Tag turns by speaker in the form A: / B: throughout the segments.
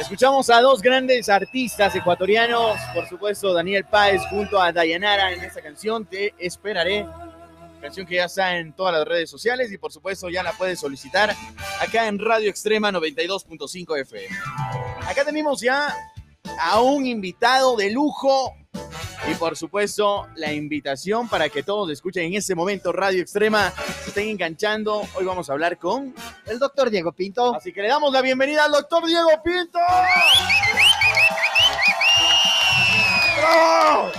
A: Escuchamos a dos grandes artistas ecuatorianos, por supuesto Daniel Páez junto a Dayanara en esta canción, Te Esperaré, canción que ya está en todas las redes sociales y por supuesto ya la puedes solicitar acá en Radio Extrema 92.5 FM. Acá tenemos ya a un invitado de lujo y por supuesto la invitación para que todos escuchen en este momento Radio Extrema, se estén enganchando. Hoy vamos a hablar con
B: el doctor Diego Pinto.
A: Así que le damos la bienvenida al doctor Diego Pinto. ¡Bravo!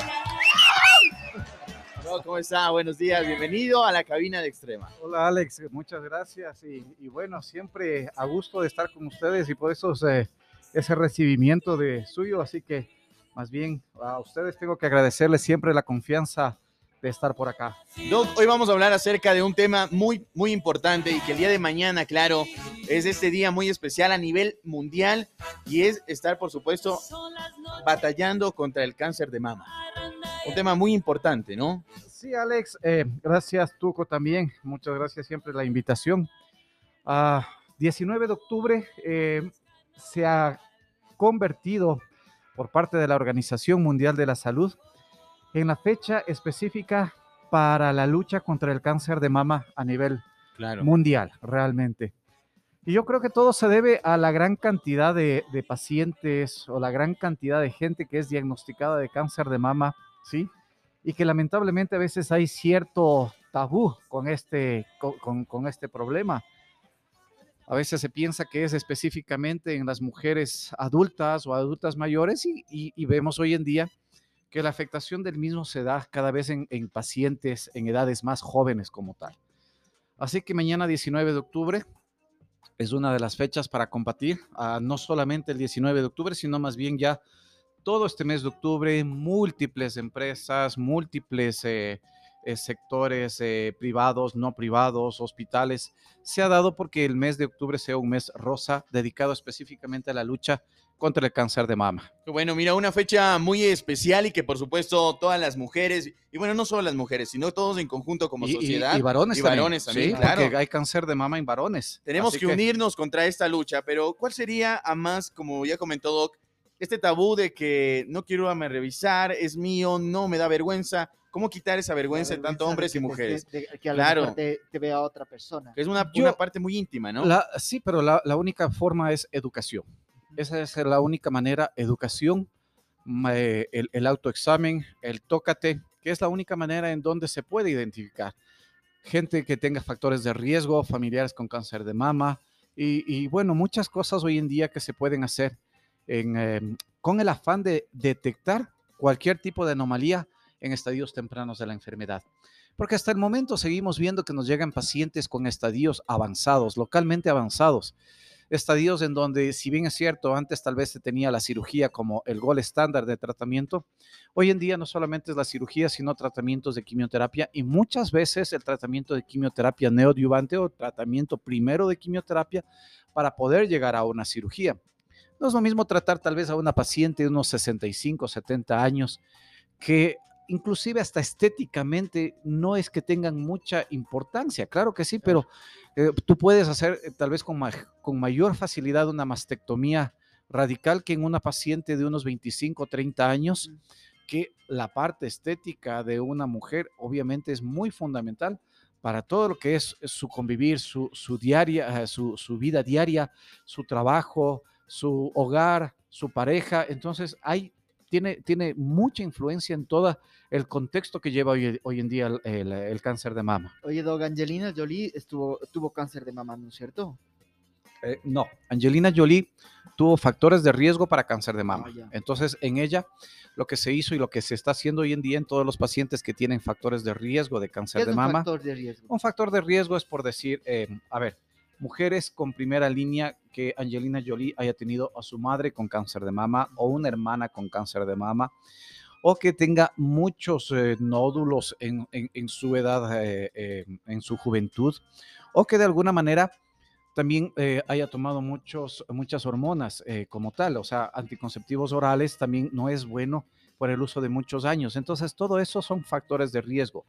A: ¿Cómo está? Buenos días, bienvenido a la cabina de Extrema.
C: Hola Alex, muchas gracias y, y bueno, siempre a gusto de estar con ustedes y por eso eh, ese recibimiento de suyo, así que más bien a ustedes tengo que agradecerles siempre la confianza de estar por acá.
A: Doc, hoy vamos a hablar acerca de un tema muy, muy importante y que el día de mañana, claro, es este día muy especial a nivel mundial y es estar, por supuesto, batallando contra el cáncer de mama. Un tema muy importante, ¿no?
C: Sí, Alex, eh, gracias Tuco también, muchas gracias siempre la invitación. Ah, 19 de octubre eh, se ha convertido por parte de la Organización Mundial de la Salud en la fecha específica para la lucha contra el cáncer de mama a nivel
A: Claro.
C: mundial, realmente. Y yo creo que todo se debe a la gran cantidad de, de pacientes o la gran cantidad de gente que es diagnosticada de cáncer de mama, ¿sí? Y que lamentablemente a veces hay cierto tabú con este, con, con- con este problema. A veces se piensa que es específicamente en las mujeres adultas o adultas mayores y, vemos hoy en día que la afectación del mismo se da cada vez en, en pacientes en edades más jóvenes como tal. Así que mañana 19 de octubre es una de las fechas para combatir, no solamente el 19 de octubre, sino más bien ya todo este mes de octubre, múltiples empresas, múltiples eh, eh, sectores eh, privados, no privados, hospitales, se ha dado porque el mes de octubre sea un mes rosa dedicado específicamente a la lucha contra el cáncer de mama.
A: Bueno, mira, una fecha muy especial y que por supuesto todas las mujeres, y bueno, no solo las mujeres, sino todos en conjunto como
C: Y, y-
A: sociedad.
C: y varones
A: y
C: también.
A: varones también,
C: sí,
A: claro.
C: porque hay cáncer de mama en varones.
A: Tenemos
C: Así
A: que, unirnos contra esta lucha, pero ¿cuál sería, a más, como ya comentó Doc, este tabú de que no quiero a revisar, es mío, no me da vergüenza? ¿Cómo quitar esa vergüenza de tanto
B: de
A: hombres
B: que
A: y mujeres?
B: de- de- que a
A: Claro.
B: te, te vea otra persona.
A: Es una,
C: Yo-
A: una parte muy íntima, ¿no?
C: La- sí, pero la, la única forma es educación. Esa es la única manera, educación, ma- eh, el, el autoexamen, el tócate, que es la única manera en donde se puede identificar gente que tenga factores de riesgo, familiares con cáncer de mama y, y, bueno, muchas cosas hoy en día que se pueden hacer en, em, con el afán de detectar cualquier tipo de anomalía en estadios tempranos de la enfermedad. Porque hasta el momento seguimos viendo que nos llegan pacientes con estadios avanzados, localmente avanzados. Estadios en donde, si bien es cierto, antes tal vez se tenía la cirugía como el gol estándar de tratamiento, hoy en día no solamente es la cirugía, sino tratamientos de quimioterapia y muchas veces el tratamiento de quimioterapia neoadyuvante o tratamiento primero de quimioterapia para poder llegar a una cirugía. No es lo mismo tratar tal vez a una paciente de unos 65, 70 años que inclusive hasta estéticamente no es que tengan mucha importancia, claro que sí, pero eh, tú puedes hacer eh, tal vez con, ma- con mayor facilidad una mastectomía radical que en una paciente de unos 25 o 30 años, que la parte estética de una mujer obviamente es muy fundamental para todo lo que es su convivir, su, su diaria, su, su vida diaria, su trabajo, su hogar, su pareja. Entonces hay tiene, tiene mucha influencia en todo el contexto que lleva hoy, hoy en día el, el- el cáncer de mama.
B: Oye, Dog, Angelina Jolie estuvo, tuvo cáncer de mama, ¿no es cierto?
C: Eh, no, Angelina Jolie tuvo factores de riesgo para cáncer de mama.
B: Ah.
C: Entonces, en ella, lo que se hizo y lo que se está haciendo hoy en día en todos los pacientes que tienen factores de riesgo de
B: ¿Qué
C: cáncer
B: es
C: de
B: un
C: mama,
B: factor de riesgo?
C: un factor de riesgo es por decir, eh, a ver, mujeres con primera línea que Angelina Jolie haya tenido a su madre con cáncer de mama o una hermana con cáncer de mama o que tenga muchos eh, nódulos en, en- su edad, eh, eh, en su juventud, o que de alguna manera también haya tomado muchos, muchas hormonas como tal, o sea, anticonceptivos orales también no es bueno por el uso de muchos años. Entonces, todo eso son factores de riesgo.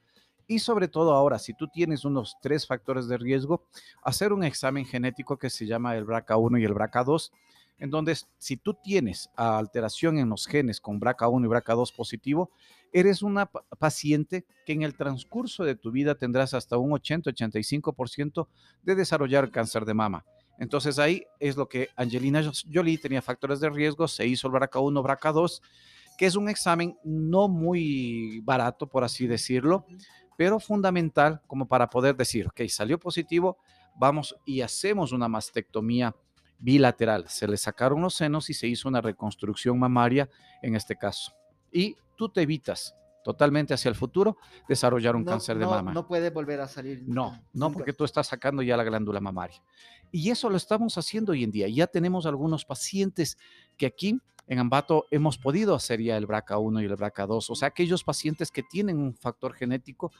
C: Y sobre todo ahora, si tú tienes unos tres factores de riesgo, hacer un examen genético que se llama el BRCA1 y el BRCA2, en donde si tú tienes alteración en los genes con BRCA1 y BRCA2 positivo, eres una paciente que en el transcurso de tu vida tendrás hasta un 80-85% de desarrollar cáncer de mama. Entonces ahí es lo que Angelina Jolie tenía factores de riesgo, se hizo el BRCA1, BRCA2, que es un examen no muy barato, por así decirlo, pero fundamental como para poder decir, ok, salió positivo, vamos y hacemos una mastectomía bilateral. Se le sacaron los senos y se hizo una reconstrucción mamaria en este caso. Y tú te evitas totalmente hacia el futuro desarrollar un cáncer de mama.
B: No puede volver a salir.
C: No, no, porque tú estás sacando ya la glándula mamaria. Y eso lo estamos haciendo hoy en día. Ya tenemos algunos pacientes que aquí en Ambato hemos podido hacer ya el BRCA1 y el BRCA2, o sea, aquellos pacientes que tienen un factor genético,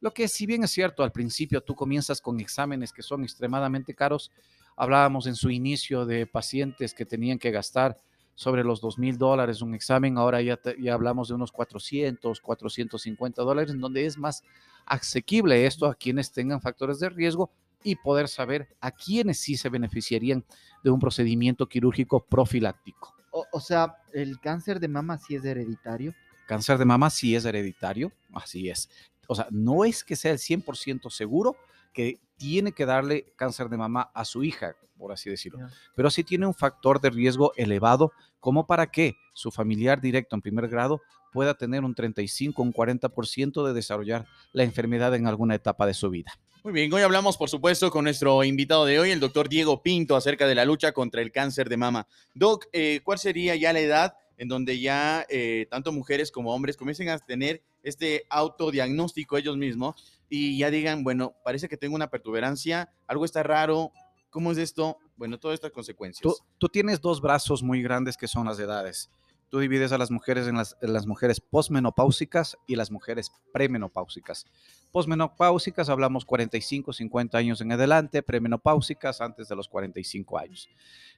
C: lo que si bien es cierto, al principio tú comienzas con exámenes que son extremadamente caros, hablábamos en su inicio de pacientes que tenían que gastar sobre los dos mil dólares un examen, ahora ya, ya hablamos de unos 400, 450 dólares, en donde es más asequible esto a quienes tengan factores de riesgo y poder saber a quienes sí se beneficiarían de un procedimiento quirúrgico profiláctico.
B: O, sea, ¿el cáncer de mama sí es hereditario?
C: Cáncer de mama sí es hereditario, así es. O sea, no es que sea el 100% seguro que tiene que darle cáncer de mama a su hija, por así decirlo, pero sí tiene un factor de riesgo elevado como para que su familiar directo en primer grado pueda tener un 35, un 40% de desarrollar la enfermedad en alguna etapa de su vida.
A: Muy bien, hoy hablamos, por supuesto, con nuestro invitado de hoy, el doctor Diego Pinto, acerca de la lucha contra el cáncer de mama. Doc, eh, ¿cuál sería ya la edad en donde ya eh, tanto mujeres como hombres comiencen a tener este autodiagnóstico ellos mismos y ya digan, bueno, parece que tengo una pertuberancia, algo está raro, ¿cómo es esto? Bueno, todas estas consecuencias.
C: Tú, tú tienes dos brazos muy grandes que son las edades tú divides a las mujeres en las, mujeres posmenopáusicas y las mujeres premenopáusicas. Posmenopáusicas hablamos 45, 50 años en adelante, premenopáusicas antes de los 45 años.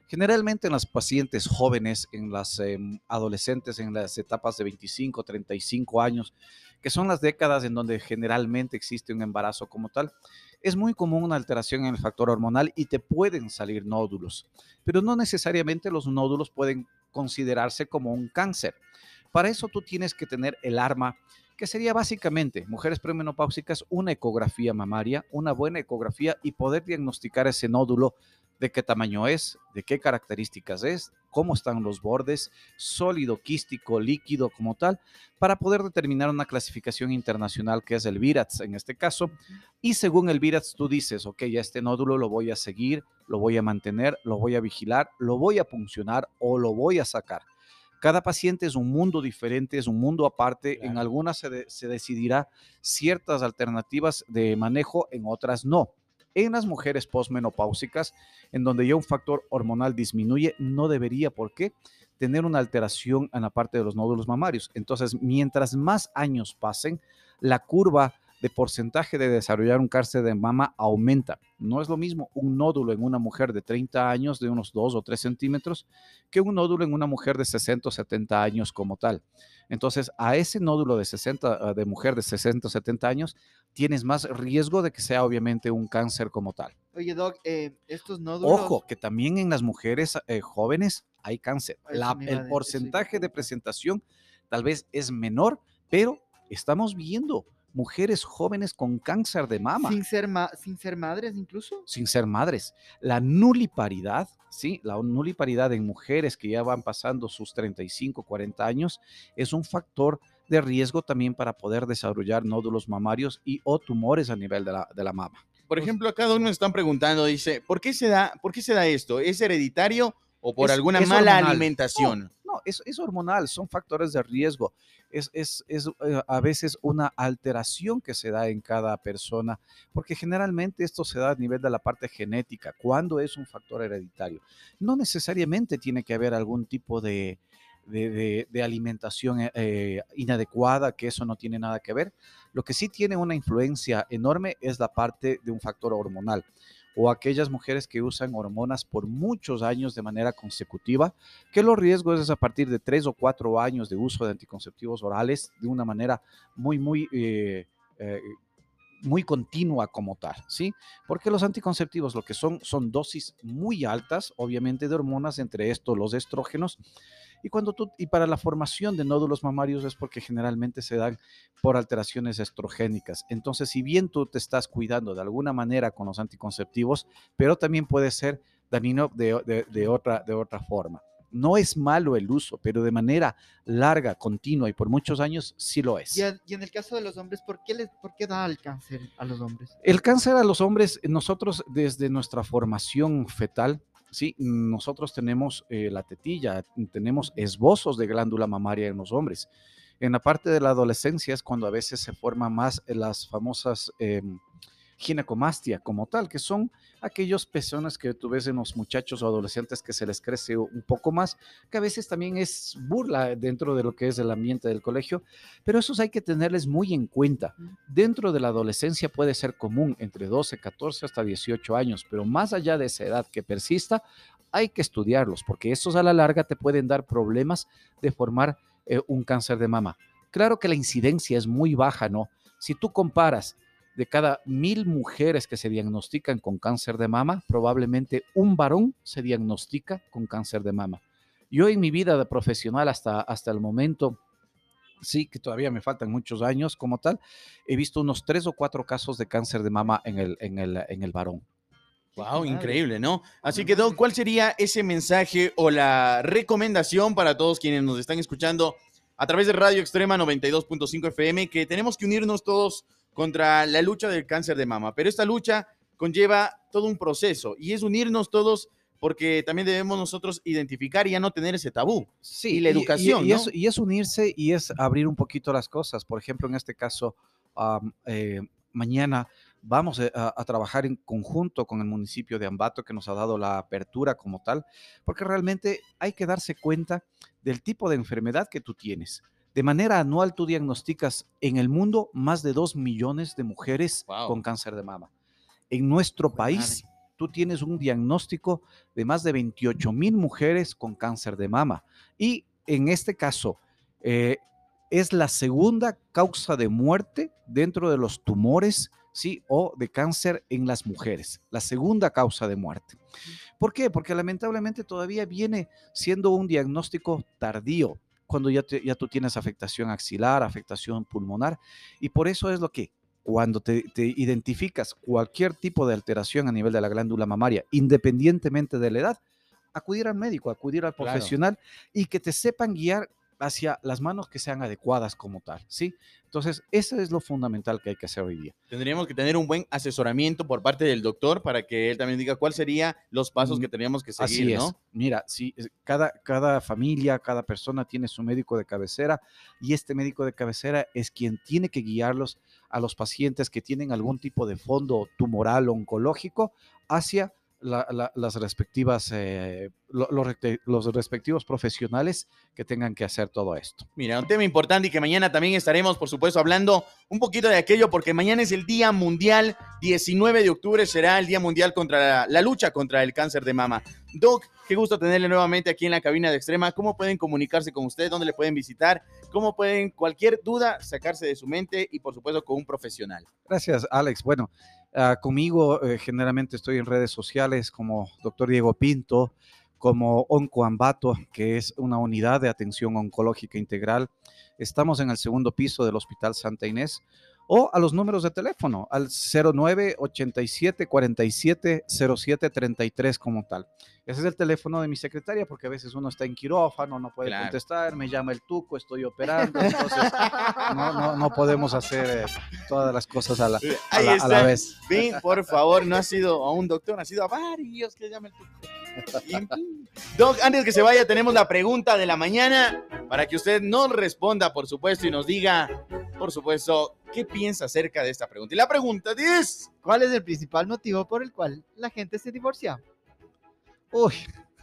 C: Generalmente en las pacientes jóvenes, en las em, adolescentes, en las etapas de 25, 35 años, que son las décadas en donde generalmente existe un embarazo como tal, es muy común una alteración en el factor hormonal y te pueden salir nódulos, pero no necesariamente los nódulos pueden considerarse como un cáncer. Para eso tú tienes que tener el arma que sería básicamente mujeres premenopáusicas, una ecografía mamaria, una buena ecografía y poder diagnosticar ese nódulo de qué tamaño es, de qué características es, cómo están los bordes, sólido, quístico, líquido como tal, para poder determinar una clasificación internacional que es el VIRATS en este caso. Y según el VIRATS tú dices, ok, ya este nódulo lo voy a seguir, lo voy a mantener, lo voy a vigilar, lo voy a puncionar o lo voy a sacar. Cada paciente es un mundo diferente, es un mundo aparte. En algunas se, se decidirá ciertas alternativas de manejo, en otras no. En las mujeres posmenopáusicas, en donde ya un factor hormonal disminuye, no debería, ¿por qué? tener una alteración en la parte de los nódulos mamarios. Entonces, mientras más años pasen, la curva de porcentaje de desarrollar un cáncer de mama aumenta. No es lo mismo un nódulo en una mujer de 30 años de unos 2 o 3 centímetros que un nódulo en una mujer de 60 o 70 años como tal. Entonces, a ese nódulo de 60, ah, de mujer de 60 o 70 años, tienes más riesgo de que sea obviamente un cáncer como tal.
B: Oye, Doc, eh, estos nódulos...
C: Ojo, que también en las mujeres eh, jóvenes hay cáncer. el porcentaje de presentación tal vez es menor, pero estamos viendo mujeres jóvenes con cáncer de mama.
B: Sin ser, sin ser madres incluso.
C: Sin ser madres. La nuliparidad, ¿sí? La nuliparidad en mujeres que ya van pasando sus 35, 40 años es un factor de riesgo también para poder desarrollar nódulos mamarios y o tumores a nivel de la, de la mama.
A: Por ejemplo, acá uno nos están preguntando, dice, ¿por qué se da, por qué se da esto? ¿Es hereditario o por alguna mala alimentación?
C: No, es, hormonal, son factores de riesgo. Es, es, es eh, a veces una alteración que se da en cada persona, porque generalmente esto se da a nivel de la parte genética, cuando es un factor hereditario. No necesariamente tiene que haber algún tipo de, alimentación eh, eh, inadecuada, que eso no tiene nada que ver. Lo que sí tiene una influencia enorme es la parte de un factor hormonal o aquellas mujeres que usan hormonas por muchos años de manera consecutiva, que los riesgos es a partir de tres o cuatro años de uso de anticonceptivos orales de una manera muy, muy... Eh, eh, muy continua como tal, ¿sí? Porque los anticonceptivos lo que son son dosis muy altas, obviamente de hormonas, entre estos los estrógenos, y cuando tú y para la formación de nódulos mamarios es porque generalmente se dan por alteraciones estrogénicas. Entonces, si bien tú te estás cuidando de alguna manera con los anticonceptivos, pero también puede ser dañino de, de- de otra, de otra forma. No es malo el uso, pero de manera larga, continua y por muchos años sí lo es.
B: Y, en- y en el caso de los hombres, ¿por qué, les, ¿por qué da el cáncer a los hombres?
C: El cáncer a los hombres, nosotros desde nuestra formación fetal, sí, nosotros tenemos eh, la tetilla, tenemos esbozos de glándula mamaria en los hombres. En la parte de la adolescencia es cuando a veces se forman más las famosas em, ginecomastia como tal, que son aquellos pezones que tú ves en los muchachos o adolescentes que se les crece un poco más, que a veces también es burla dentro de lo que es el ambiente del colegio, pero esos hay que tenerles muy en cuenta. Dentro de la adolescencia puede ser común entre 12, 14 hasta 18 años, pero más allá de esa edad que persista, hay que estudiarlos, porque estos a la larga te pueden dar problemas de formar eh, un cáncer de mama. Claro que la incidencia es muy baja, ¿no? Si tú comparas de cada mil mujeres que se diagnostican con cáncer de mama, probablemente un varón se diagnostica con cáncer de mama. Yo en mi vida de profesional hasta, hasta el momento, sí que todavía me faltan muchos años como tal, he visto unos tres o cuatro casos de cáncer de mama en el, en el, en el varón.
A: Wow, increíble, ¿no? Así que, Doc, ¿cuál sería ese mensaje o la recomendación para todos quienes nos están escuchando a través de Radio Extrema 92.5 FM? Que tenemos que unirnos todos contra la lucha del cáncer de mama, pero esta lucha conlleva todo un proceso y es unirnos todos porque también debemos nosotros identificar y ya no tener ese tabú.
C: Sí,
A: Y la educación,
C: y,
A: ¿no?
C: es, y es unirse y es abrir un poquito las cosas. Por ejemplo, en este caso, eh, mañana vamos eh, a, a trabajar en conjunto con el municipio de Ambato, que nos ha dado la apertura como tal, porque realmente hay que darse cuenta del tipo de enfermedad que tú tienes. De manera anual, tú diagnosticas en el mundo más de 2 millones de mujeres
A: Wow.
C: con cáncer de mama. En nuestro país, tú tienes un diagnóstico de más de 28 mil mujeres con cáncer de mama. Y en este caso, eh, es la segunda causa de muerte dentro de los tumores, ¿sí? O de cáncer en las mujeres. La segunda causa de muerte. ¿Por qué? Porque lamentablemente todavía viene siendo un diagnóstico tardío cuando ya, te- ya tú tienes afectación axilar, afectación pulmonar. Y por eso es lo que cuando te, te identificas cualquier tipo de alteración a nivel de la glándula mamaria, independientemente de la edad, acudir al médico, acudir al
A: Claro.
C: profesional y que te sepan guiar hacia las manos que sean adecuadas como tal, ¿sí? Entonces, eso es lo fundamental que hay que hacer hoy día.
A: Tendríamos que tener un buen asesoramiento por parte del doctor para que él también diga cuáles serían los pasos
C: Mm,
A: que teníamos que seguir,
C: Así es.
A: ¿no?
C: Mira, sí, cada, cada familia, cada persona tiene su médico de cabecera y este médico de cabecera es quien tiene que guiarlos a los pacientes que tienen algún tipo de fondo tumoral oncológico hacia la- la- las respectivas, eh, lo- los respectivos profesionales que tengan que hacer todo esto.
A: Mira, un tema importante y que mañana también estaremos, por supuesto, hablando un poquito de aquello, porque mañana es el Día Mundial, 19 de octubre será el Día Mundial contra la, la lucha contra el cáncer de mama. Doc, qué gusto tenerle nuevamente aquí en la cabina de Extrema. ¿Cómo pueden comunicarse con usted? ¿Dónde le pueden visitar? ¿Cómo pueden cualquier duda sacarse de su mente y, por supuesto, con un profesional?
C: Gracias, Alex. Bueno, ah, conmigo eh, generalmente estoy en redes sociales como doctor Diego Pinto, como Oncoambato, que es una unidad de atención oncológica integral. Estamos en el segundo piso del Hospital Santa Inés o a los números de teléfono al 09 87 47 07 33 como tal. Ese es el teléfono de mi secretaria porque a veces uno está en quirófano, no puede
A: Claro.
C: contestar, me llama el tuco, estoy operando, entonces no, no, no podemos hacer eh, todas las cosas a la, a la- a la
A: está.
C: vez.
A: Ven, por favor, no ha sido a un doctor, ha sido a varios que llama el tuco. Doc, antes que se vaya, tenemos la pregunta de la mañana para que usted nos responda, por supuesto, y nos diga, por supuesto, qué piensa acerca de esta pregunta. Y la pregunta es...
B: ¿Cuál es el principal motivo por el cual la gente se divorcia?
C: Uy.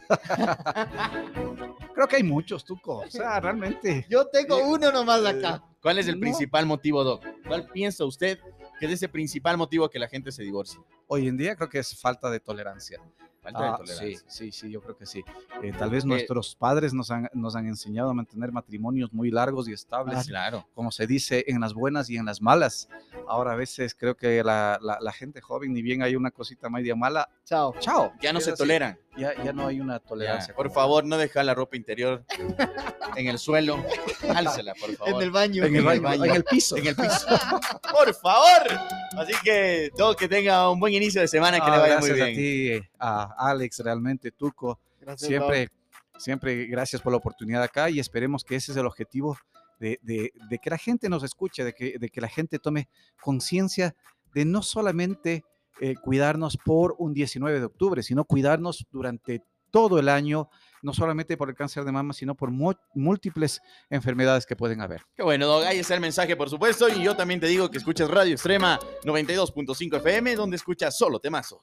C: Creo que hay muchos, Tuco. O sea, realmente.
B: Yo tengo uno nomás acá.
A: ¿Cuál es el
C: No.
A: principal motivo, Doc? ¿Cuál piensa usted que es ese principal motivo que la gente se divorcia?
C: Hoy en día creo que es falta de tolerancia.
A: Falta de
C: Ah,
A: tolerancia.
C: sí, sí, sí, yo creo que sí. Eh, tal vez nuestros padres nos han, nos han enseñado a mantener matrimonios muy largos y estables,
A: Claro.
C: como se dice, en las buenas y en las malas. Ahora a veces creo que la, la- la gente joven, ni bien hay una cosita media mala,
B: Chao.
C: chao.
A: Ya no se
C: así.
A: toleran.
C: Ya, ya no hay una
A: Ya,
C: tolerancia.
A: por
C: como-
A: favor, no dejar la ropa interior en el suelo. Álcela, por favor.
B: En el baño.
C: En el baño, en el piso.
A: En el piso. por favor. Así que todo que tenga un buen inicio de semana, que
C: Ah,
A: le vaya muy
C: gracias
A: bien.
C: a ti, a Alex, realmente, Tuco.
B: Gracias,
C: siempre, siempre gracias por la oportunidad acá y esperemos que ese es el objetivo de, de- de que la gente nos escuche, de que, de que la gente tome conciencia de no solamente eh, cuidarnos por un 19 de octubre, sino cuidarnos durante todo el año, no solamente por el cáncer de mama, sino por múltiples enfermedades que pueden haber.
A: Qué bueno, Dog. Ahí está el mensaje, por supuesto. Y yo también te digo que escuchas Radio Extrema 92.5 FM, donde escuchas solo temazos.